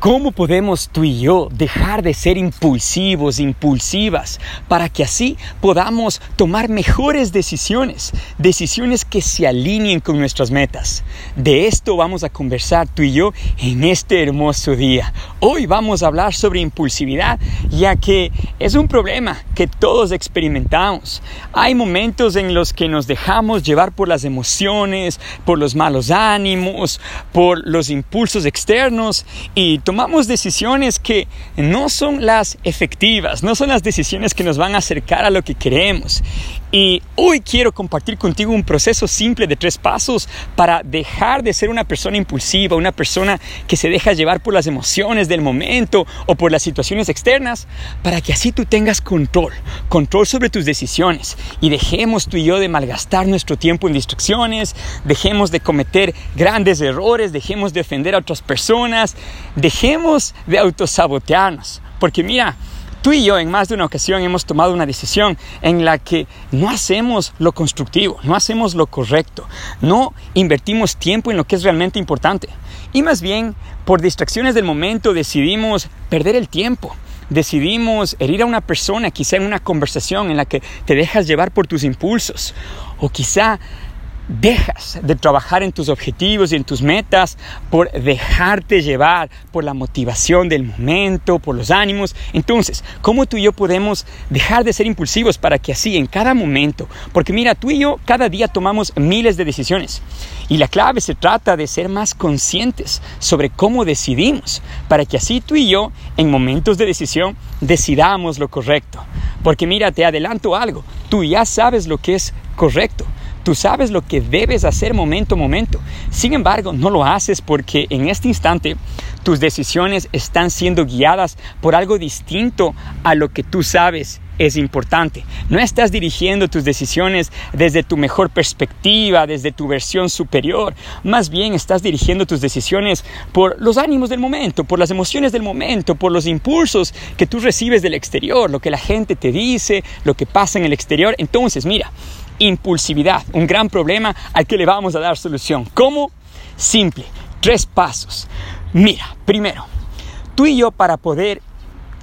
¿Cómo podemos tú y yo dejar de ser impulsivos, impulsivas, para que así podamos tomar mejores decisiones, decisiones que se alineen con nuestras metas? De esto vamos a conversar tú y yo en este hermoso día. Hoy vamos a hablar sobre impulsividad, ya que es un problema que todos experimentamos. Hay momentos en los que nos dejamos llevar por las emociones, por los malos ánimos, por los impulsos externos y tomamos decisiones que no son las efectivas, no son las decisiones que nos van a acercar a lo que queremos. Y hoy quiero compartir contigo un proceso simple de tres pasos para dejar de ser una persona impulsiva, una persona que se deja llevar por las emociones del momento o por las situaciones externas, para que así tú tengas control, control sobre tus decisiones y dejemos tú y yo de malgastar nuestro tiempo en distracciones, dejemos de cometer grandes errores, dejemos de ofender a otras personas, dejemos de autosabotearnos. Porque mira, Tú y yo en más de una ocasión hemos tomado una decisión en la que no hacemos lo constructivo, no hacemos lo correcto, no invertimos tiempo en lo que es realmente importante. Y más bien, por distracciones del momento decidimos perder el tiempo. Decidimos herir a una persona, quizá en una conversación en la que te dejas llevar por tus impulsos. O quizá dejas de trabajar en tus objetivos y en tus metas por dejarte llevar por la motivación del momento, por los ánimos. Entonces, ¿cómo tú y yo podemos dejar de ser impulsivos para que así en cada momento, porque mira, tú y yo cada día tomamos miles de decisiones y la clave se trata de ser más conscientes sobre cómo decidimos, para que así tú y yo en momentos de decisión decidamos lo correcto. Porque mira, te adelanto algo, tú ya sabes lo que es correcto. Tú sabes lo que debes hacer momento a momento. Sin embargo, no lo haces porque en este instante tus decisiones están siendo guiadas por algo distinto a lo que tú sabes es importante. No estás dirigiendo tus decisiones desde tu mejor perspectiva, desde tu versión superior. Más bien estás dirigiendo tus decisiones por los ánimos del momento, por las emociones del momento, por los impulsos que tú recibes del exterior, lo que la gente te dice, lo que pasa en el exterior. Entonces, mira, impulsividad, un gran problema al que le vamos a dar solución. ¿Cómo? Simple, tres pasos. Mira, primero, tú y yo para poder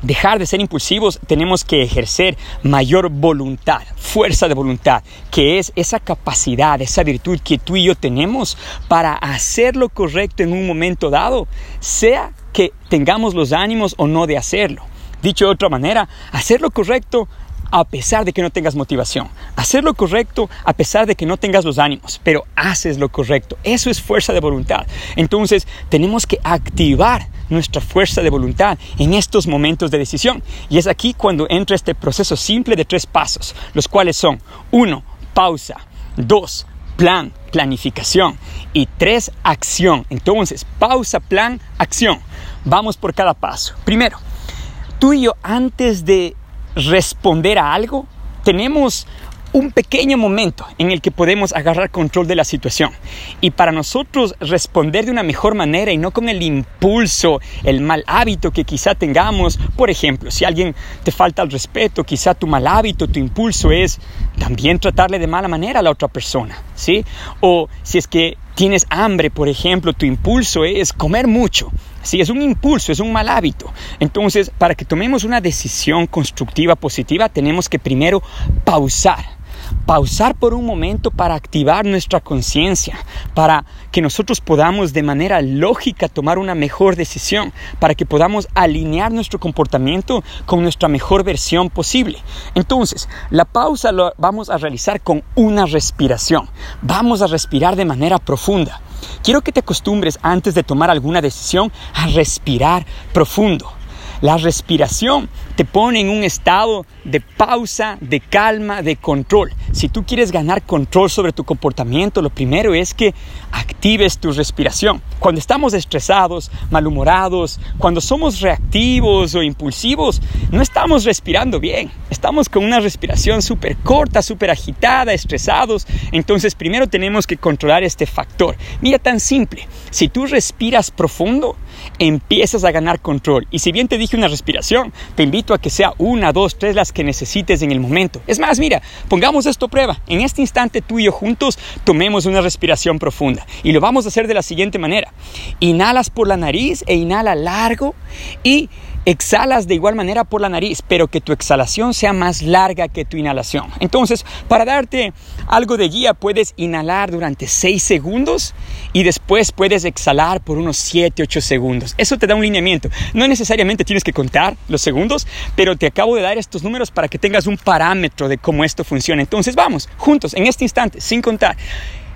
dejar de ser impulsivos tenemos que ejercer mayor voluntad, fuerza de voluntad, que es esa capacidad, esa virtud que tú y yo tenemos para hacer lo correcto en un momento dado, sea que tengamos los ánimos o no de hacerlo. Dicho de otra manera, hacer lo correcto a pesar de que no tengas motivación. Hacer lo correcto a pesar de que no tengas los ánimos, pero haces lo correcto. Eso es fuerza de voluntad. Entonces tenemos que activar nuestra fuerza de voluntad en estos momentos de decisión. Y es aquí cuando entra este proceso simple de tres pasos, los cuales son, uno, pausa, dos, plan, planificación y tres, acción. Entonces, pausa, plan, acción. Vamos por cada paso. Primero, tú y yo antes de responder a algo, tenemos un pequeño momento en el que podemos agarrar control de la situación. Y para nosotros responder de una mejor manera y no con el impulso, el mal hábito que quizá tengamos. Por ejemplo, si alguien te falta el respeto, quizá tu mal hábito, tu impulso es también tratarle de mala manera a la otra persona, ¿sí? O si es que tienes hambre, por ejemplo, tu impulso es comer mucho. Sí, es un impulso, es un mal hábito. Entonces, para que tomemos una decisión constructiva, positiva, tenemos que primero pausar pausar por un momento para activar nuestra conciencia, para que nosotros podamos de manera lógica tomar una mejor decisión, para que podamos alinear nuestro comportamiento con nuestra mejor versión posible. Entonces, la pausa lo vamos a realizar con una respiración. Vamos a respirar de manera profunda. Quiero que te acostumbres antes de tomar alguna decisión a respirar profundo. La respiración te pone en un estado de pausa, de calma, de control. Si tú quieres ganar control sobre tu comportamiento, lo primero es que actives tu respiración. Cuando estamos estresados, malhumorados, cuando somos reactivos o impulsivos, no estamos respirando bien. Estamos con una respiración súper corta, súper agitada, estresados. Entonces primero tenemos que controlar este factor. Mira tan simple, si tú respiras profundo, empiezas a ganar control. Y si bien te dije una respiración, te invito a que sea una, dos, tres las que necesites en el momento. Es más, mira, pongamos esto a prueba. En este instante tú y yo juntos tomemos una respiración profunda y lo vamos a hacer de la siguiente manera. Inhalas por la nariz e inhala largo y exhalas de igual manera por la nariz, pero que tu exhalación sea más larga que tu inhalación. Entonces, para darte algo de guía, puedes inhalar durante 6 segundos y después puedes exhalar por unos 7, 8 segundos. Eso te da un lineamiento. No necesariamente tienes que contar los segundos, pero te acabo de dar estos números para que tengas un parámetro de cómo esto funciona. Entonces, vamos, juntos, en este instante, sin contar.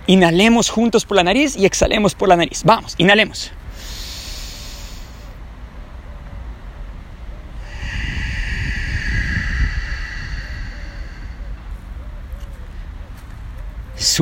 Inhalemos juntos por la nariz y exhalemos por la nariz. Vamos, inhalemos.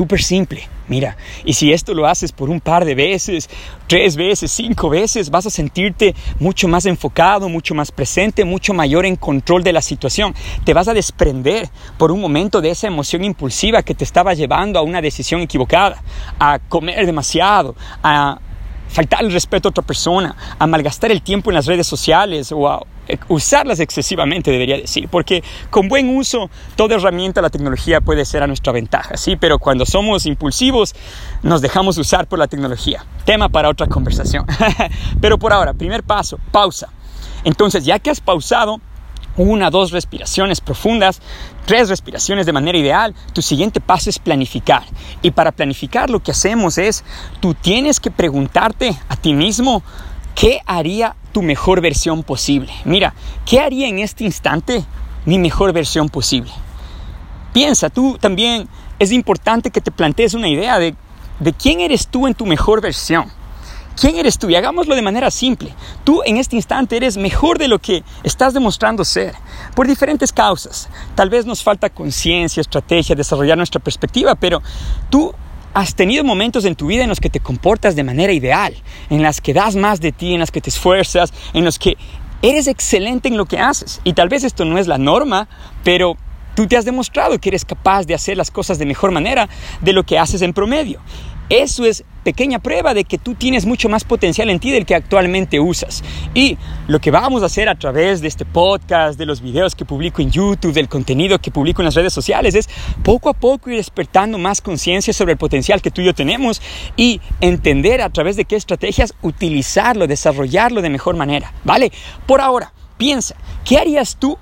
Súper simple. Mira, y si esto lo haces por un par de veces, tres veces, cinco veces, vas a sentirte mucho más enfocado, mucho más presente, mucho mayor en control de la situación. Te vas a desprender por un momento de esa emoción impulsiva que te estaba llevando a una decisión equivocada, a comer demasiado, a faltar el respeto a otra persona, a malgastar el tiempo en las redes sociales o a usarlas excesivamente, debería decir, porque con buen uso toda herramienta la tecnología puede ser a nuestra ventaja, ¿sí? Pero cuando somos impulsivos nos dejamos usar por la tecnología. Tema para otra conversación. Pero por ahora, primer paso, pausa. Entonces, ya que has pausado, una, dos respiraciones profundas, tres respiraciones de manera ideal, tu siguiente paso es planificar. Y para planificar lo que hacemos es, tú tienes que preguntarte a ti mismo, ¿qué haría tu mejor versión posible? Mira, ¿qué haría en este instante mi mejor versión posible? Piensa, tú también es importante que te plantees una idea de, de quién eres tú en tu mejor versión. ¿Quién eres tú? Y hagámoslo de manera simple. Tú en este instante eres mejor de lo que estás demostrando ser, por diferentes causas. Tal vez nos falta conciencia, estrategia, desarrollar nuestra perspectiva, pero tú has tenido momentos en tu vida en los que te comportas de manera ideal, en las que das más de ti, en las que te esfuerzas, en los que eres excelente en lo que haces. Y tal vez esto no es la norma, pero tú te has demostrado que eres capaz de hacer las cosas de mejor manera de lo que haces en promedio. Eso es pequeña prueba de que tú tienes mucho más potencial en ti del que actualmente usas. Y lo que vamos a hacer a través de este podcast, de los videos que publico en YouTube, del contenido que publico en las redes sociales, es poco a poco ir despertando más conciencia sobre el potencial que tú y yo tenemos y entender a través de qué estrategias utilizarlo, desarrollarlo de mejor manera. ¿Vale? Por ahora, piensa, ¿qué harías tú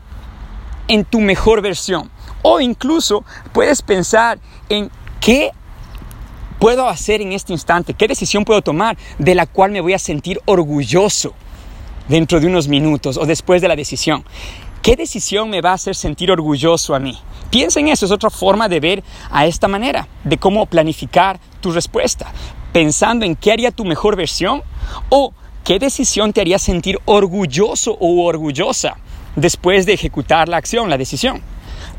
en tu mejor versión? O incluso puedes pensar en qué puedo hacer en este instante? ¿Qué decisión puedo tomar de la cual me voy a sentir orgulloso dentro de unos minutos o después de la decisión? ¿Qué decisión me va a hacer sentir orgulloso a mí? Piensa en eso, es otra forma de ver a esta manera, de cómo planificar tu respuesta, pensando en qué haría tu mejor versión o qué decisión te haría sentir orgulloso o orgullosa después de ejecutar la acción, la decisión.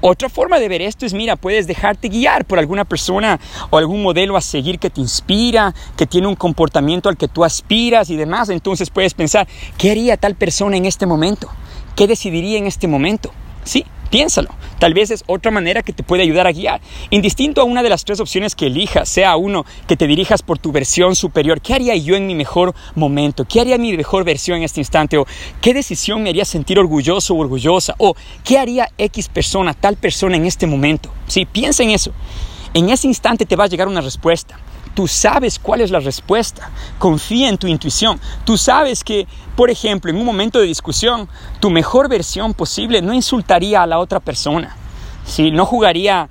Otra forma de ver esto es, mira, puedes dejarte guiar por alguna persona o algún modelo a seguir que te inspira, que tiene un comportamiento al que tú aspiras y demás. Entonces puedes pensar, ¿qué haría tal persona en este momento? ¿Qué decidiría en este momento? Sí, Piénsalo. Tal vez es otra manera que te puede ayudar a guiar. Indistinto a una de las tres opciones que elijas, sea uno que te dirijas por tu versión superior. ¿Qué haría yo en mi mejor momento? ¿Qué haría mi mejor versión en este instante? ¿O qué decisión me haría sentir orgulloso o orgullosa? ¿O qué haría X persona, tal persona en este momento? Sí, piensa en eso. En ese instante te va a llegar una respuesta. Tú sabes cuál es la respuesta. Confía en tu intuición. Tú sabes que, por ejemplo, en un momento de discusión, tu mejor versión posible no insultaría a la otra persona. Si no jugaría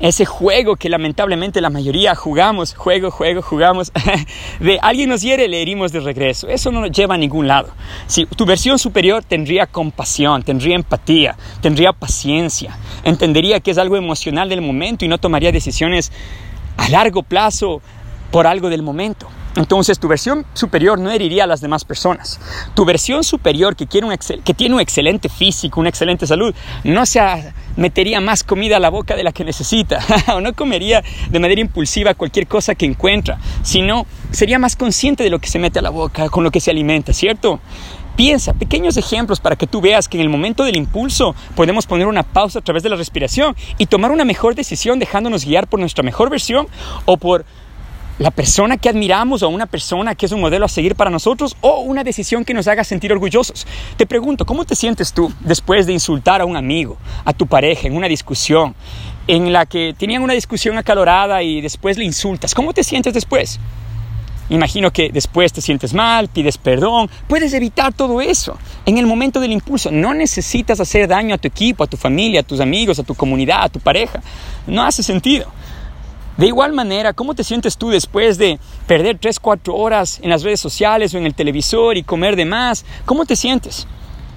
ese juego que lamentablemente la mayoría jugamos, juego, juego, jugamos, de alguien nos hiere, le herimos de regreso. Eso no nos lleva a ningún lado. Si tu versión superior tendría compasión, tendría empatía, tendría paciencia, entendería que es algo emocional del momento y no tomaría decisiones a largo plazo por algo del momento. Entonces tu versión superior no heriría a las demás personas. Tu versión superior que, tiene un excelente físico, una excelente salud, no se metería más comida a la boca de la que necesita o no comería de manera impulsiva cualquier cosa que encuentra, sino sería más consciente de lo que se mete a la boca, con lo que se alimenta, ¿cierto? Piensa, pequeños ejemplos para que tú veas que en el momento del impulso podemos poner una pausa a través de la respiración y tomar una mejor decisión dejándonos guiar por nuestra mejor versión o por la persona que admiramos o una persona que es un modelo a seguir para nosotros o una decisión que nos haga sentir orgullosos. Te pregunto, ¿cómo te sientes tú después de insultar a un amigo, a tu pareja en una discusión en la que tenían una discusión acalorada y después le insultas? ¿Cómo te sientes después? Imagino que después te sientes mal, pides perdón, puedes evitar todo eso en el momento del impulso. No necesitas hacer daño a tu equipo, a tu familia, a tus amigos, a tu comunidad, a tu pareja. No hace sentido. De igual manera, ¿cómo te sientes tú después de perder 3, 4 horas en las redes sociales o en el televisor y comer de más? ¿Cómo te sientes?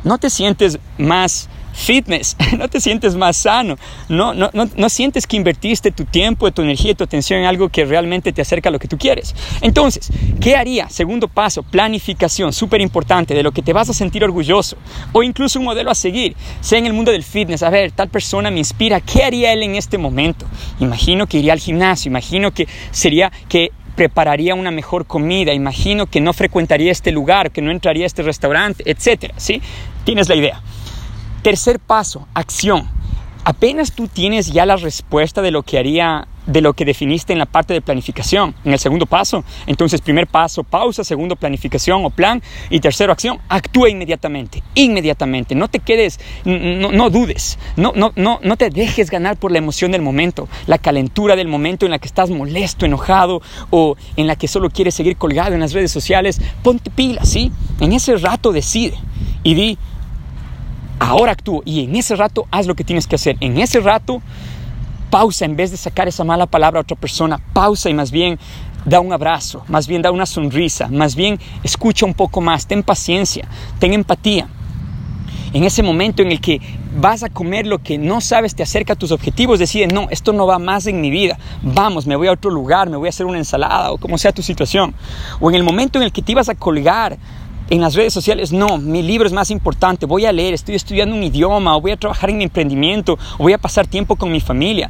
¿No te sientes más fitness, no te sientes más sano, no, no, no, no, sientes que invertiste tu tiempo, tu energía y tu atención en algo que realmente te acerca a lo que tú quieres. Entonces, ¿qué haría? Segundo paso, planificación, súper importante, de lo que te vas a sentir orgulloso o incluso un modelo a seguir, sea en el mundo del fitness, a ver, tal persona me inspira, ¿qué haría él en este momento? Imagino que iría al gimnasio, imagino que sería que prepararía una mejor comida, imagino que no frecuentaría este lugar, que no entraría a este restaurante, etcétera, ¿sí? Tienes la idea. Tercer paso, acción. Apenas tú tienes ya la respuesta de lo que haría, de lo que definiste en la parte de planificación, en el segundo paso. Entonces, primer paso, pausa, segundo, planificación o plan. Y tercero, acción, actúa inmediatamente, inmediatamente. No te quedes, no, no dudes, no, no, no, no te dejes ganar por la emoción del momento, la calentura del momento en la que estás molesto, enojado o en la que solo quieres seguir colgado en las redes sociales. Ponte pila, ¿sí? En ese rato decide y di, ahora actúo y en ese rato haz lo que tienes que hacer. En ese rato pausa en vez de sacar esa mala palabra a otra persona, pausa y más bien da un abrazo, más bien da una sonrisa, más bien escucha un poco más, ten paciencia, ten empatía. En ese momento en el que vas a comer lo que no sabes te acerca a tus objetivos, decide, no, esto no va más en mi vida, vamos, me voy a otro lugar, me voy a hacer una ensalada o como sea tu situación. O en el momento en el que te ibas a colgar en las redes sociales, no, mi libro es más importante, voy a leer, estoy estudiando un idioma, o voy a trabajar en mi emprendimiento, o voy a pasar tiempo con mi familia.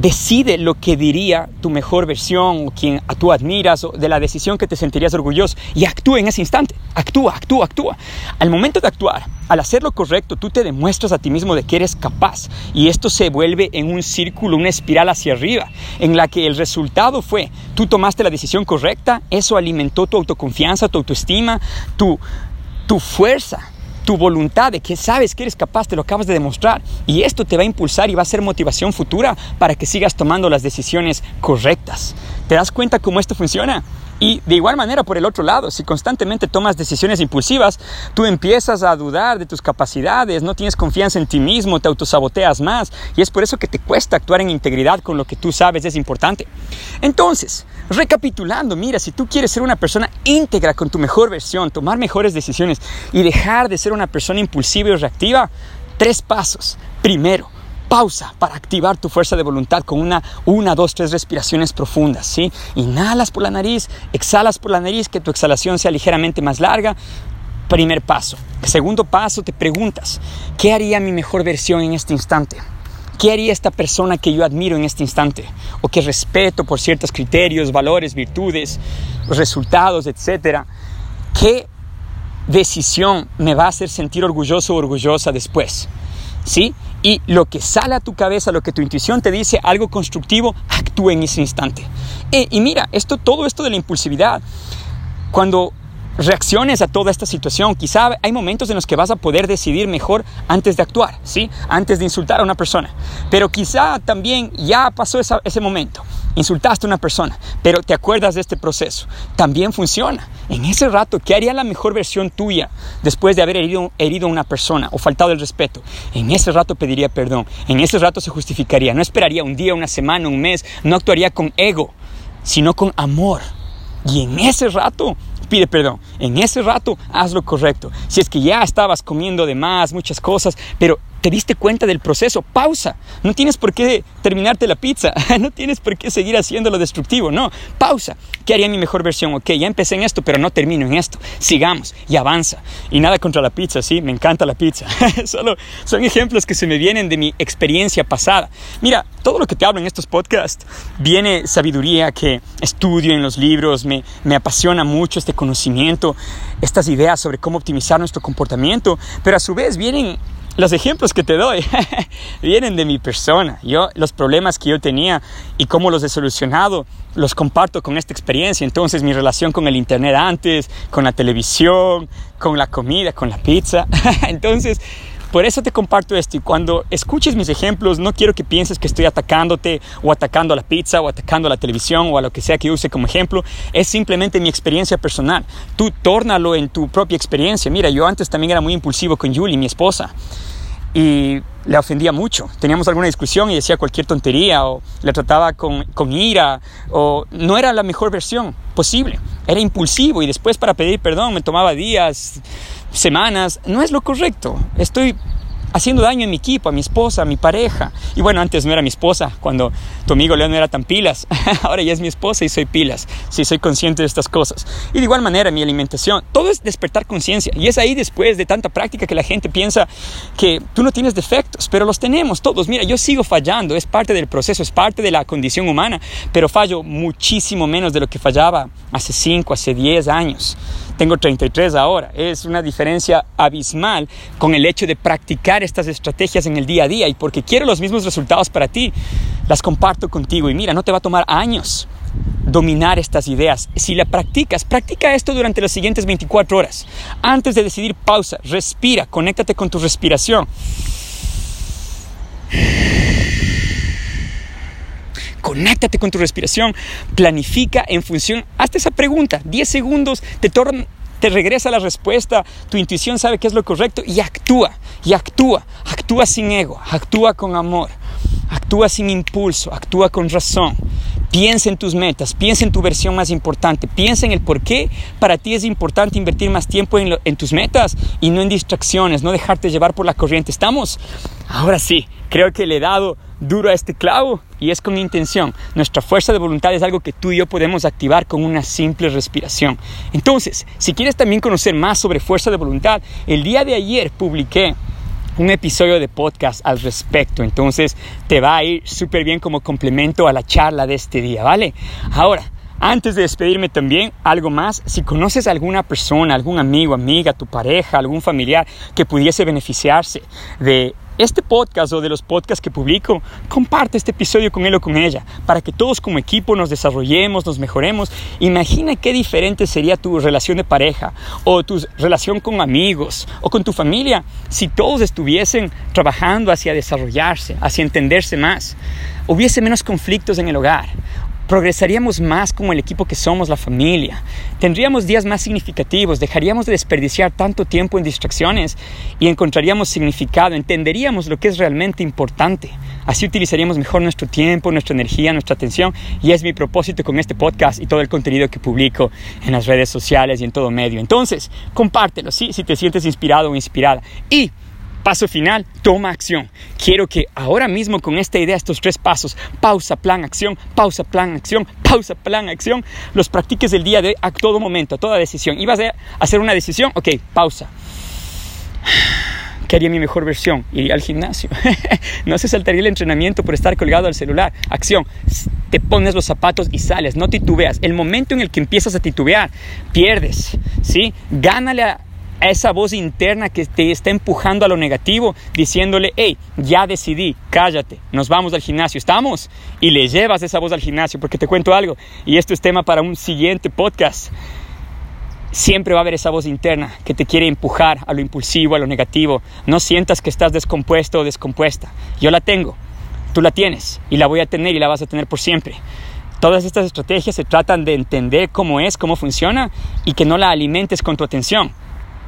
Decide lo que diría tu mejor versión o quien tú admiras o de la decisión que te sentirías orgulloso y actúa en ese instante. Actúa, actúa, actúa. Al momento de actuar, al hacer lo correcto, tú te demuestras a ti mismo de que eres capaz y esto se vuelve en un círculo, una espiral hacia arriba, en la que el resultado fue, tú tomaste la decisión correcta, eso alimentó tu autoconfianza, tu autoestima, tu, tu fuerza tu voluntad de que sabes que eres capaz, te lo acabas de demostrar. Y esto te va a impulsar y va a ser motivación futura para que sigas tomando las decisiones correctas. ¿Te das cuenta cómo esto funciona? Y de igual manera, por el otro lado, si constantemente tomas decisiones impulsivas, tú empiezas a dudar de tus capacidades, no tienes confianza en ti mismo, te autosaboteas más y es por eso que te cuesta actuar en integridad con lo que tú sabes es importante. Entonces, recapitulando, mira, si tú quieres ser una persona íntegra con tu mejor versión, tomar mejores decisiones y dejar de ser una persona impulsiva y reactiva, tres pasos. Primero, pausa para activar tu fuerza de voluntad con una, una, dos, tres respiraciones profundas, ¿sí? Inhalas por la nariz, exhalas por la nariz, que tu exhalación sea ligeramente más larga. Primer paso. Segundo paso, te preguntas, ¿qué haría mi mejor versión en este instante? ¿Qué haría esta persona que yo admiro en este instante? O que respeto por ciertos criterios, valores, virtudes, resultados, etcétera. ¿Qué decisión me va a hacer sentir orgulloso o orgullosa después? ¿Sí? y lo que sale a tu cabeza, lo que tu intuición te dice, algo constructivo, actúa en ese instante. Eh, y mira, esto, todo esto de la impulsividad, cuando reacciones a toda esta situación. Quizá hay momentos en los que vas a poder decidir mejor antes de actuar, ¿sí? Antes de insultar a una persona. Pero quizá también ya pasó ese momento. Insultaste a una persona, pero te acuerdas de este proceso. También funciona. En ese rato, ¿qué haría la mejor versión tuya después de haber herido, herido a una persona o faltado el respeto? En ese rato pediría perdón. En ese rato se justificaría. No esperaría un día, una semana, un mes. No actuaría con ego, sino con amor. Y en ese rato pide perdón. En ese rato haz lo correcto. Si es que ya estabas comiendo de más, muchas cosas, pero te diste cuenta del proceso, pausa. No tienes por qué terminarte la pizza, no tienes por qué seguir haciendo lo destructivo, no, pausa. ¿Qué haría mi mejor versión? Ok, ya empecé en esto, pero no termino en esto. Sigamos y avanza. Y nada contra la pizza, sí, me encanta la pizza. Solo son ejemplos que se me vienen de mi experiencia pasada. Mira, todo lo que te hablo en estos podcasts viene sabiduría que estudio en los libros, me, me apasiona mucho este conocimiento, estas ideas sobre cómo optimizar nuestro comportamiento, pero a su vez vienen los ejemplos que te doy vienen de mi persona. Yo, los problemas que yo tenía y cómo los he solucionado, los comparto con esta experiencia. Entonces, mi relación con el Internet antes, con la televisión, con la comida, con la pizza. Entonces, por eso te comparto esto y cuando escuches mis ejemplos no quiero que pienses que estoy atacándote o atacando a la pizza o atacando a la televisión o a lo que sea que use como ejemplo. Es simplemente mi experiencia personal. Tú tórnalo en tu propia experiencia. Mira, yo antes también era muy impulsivo con Julie, mi esposa. Y le ofendía mucho. Teníamos alguna discusión y decía cualquier tontería o le trataba con, con, ira o no era la mejor versión posible. Era impulsivo y después para pedir perdón me tomaba días, semanas, no es lo correcto. Estoy haciendo daño a mi equipo, a mi esposa, a mi pareja. Y bueno, antes no era mi esposa, cuando tu amigo León no era tan pilas. Ahora ya es mi esposa y soy pilas. Sí, soy consciente de estas cosas. Y de igual manera, mi alimentación. Todo es despertar conciencia. Y es ahí después de tanta práctica que la gente piensa que tú no tienes defectos, pero los tenemos todos. Mira, yo sigo fallando, es parte del proceso, es parte de la condición humana, pero fallo muchísimo menos de lo que fallaba hace 5, hace 10 años tengo 33 ahora. Es una diferencia abismal con el hecho de practicar estas estrategias en el día a día y porque quiero los mismos resultados para ti, las comparto contigo y mira, no te va a tomar años dominar estas ideas. Si la practicas, practica esto durante las siguientes 24 horas. Antes de decidir, pausa, respira, conéctate con tu respiración. Conéctate con tu respiración, planifica en función, hazte esa pregunta, 10 segundos, te, te regresa la respuesta, tu intuición sabe qué es lo correcto y actúa, y actúa, actúa sin ego, actúa con amor, actúa sin impulso, actúa con razón. Piensa en tus metas, piensa en tu versión más importante, piensa en el por qué para ti es importante invertir más tiempo en, en tus metas y no en distracciones, no dejarte llevar por la corriente. ¿Estamos? Ahora sí, creo que le he dado duro a este clavo y es con intención. Nuestra fuerza de voluntad es algo que tú y yo podemos activar con una simple respiración. Entonces, si quieres también conocer más sobre fuerza de voluntad, el día de ayer publiqué un episodio de podcast al respecto. Entonces te va a ir súper bien como complemento a la charla de este día, ¿vale? Ahora, antes de despedirme también, algo más, si conoces a alguna persona, algún amigo, amiga, tu pareja, algún familiar que pudiese beneficiarse de este podcast o de los podcasts que publico, comparte este episodio con él o con ella, para que todos como equipo nos desarrollemos, nos mejoremos. Imagina qué diferente sería tu relación de pareja o tu relación con amigos o con tu familia si todos estuviesen trabajando hacia desarrollarse, hacia entenderse más. Hubiese menos conflictos en el hogar, progresaríamos más como el equipo que somos, la familia. Tendríamos días más significativos, dejaríamos de desperdiciar tanto tiempo en distracciones y encontraríamos significado, entenderíamos lo que es realmente importante. Así utilizaríamos mejor nuestro tiempo, nuestra energía, nuestra atención y es mi propósito con este podcast y todo el contenido que publico en las redes sociales y en todo medio. Entonces, compártelo, ¿sí? si te sientes inspirado o inspirada. Y Paso final, toma acción. Quiero que ahora mismo con esta idea, estos tres pasos, pausa, plan, acción, pausa, plan, acción, pausa, plan, acción, los practiques el día de a todo momento, a toda decisión. ¿Ibas a hacer una decisión? Ok, pausa. ¿Qué haría mi mejor versión? Iría al gimnasio. no se saltaría el entrenamiento por estar colgado al celular. Acción. Te pones los zapatos y sales. No titubeas. El momento en el que empiezas a titubear, pierdes. ¿sí? Gánale a esa voz interna que te está empujando a lo negativo, diciéndole, hey, ya decidí, cállate, nos vamos al gimnasio, ¿estamos? Y le llevas esa voz al gimnasio, porque te cuento algo, y esto es tema para un siguiente podcast. Siempre va a haber esa voz interna que te quiere empujar a lo impulsivo, a lo negativo. No sientas que estás descompuesto o descompuesta. Yo la tengo, tú la tienes y la voy a tener y la vas a tener por siempre. Todas estas estrategias se tratan de entender cómo es, cómo funciona y que no la alimentes con tu atención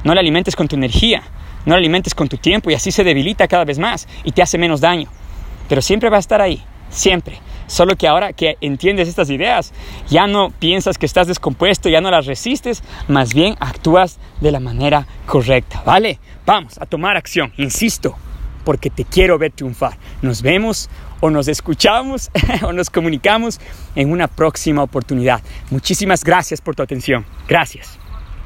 no la alimentes con tu energía, no la alimentes con tu tiempo y así se debilita cada vez más y te hace menos daño. Pero siempre va a estar ahí, siempre. Solo que ahora que entiendes estas ideas, ya no piensas que estás descompuesto, ya no las resistes, más bien actúas de la manera correcta, ¿vale? Vamos a tomar acción, insisto, porque te quiero ver triunfar. Nos vemos o nos escuchamos o nos comunicamos en una próxima oportunidad. Muchísimas gracias por tu atención. Gracias.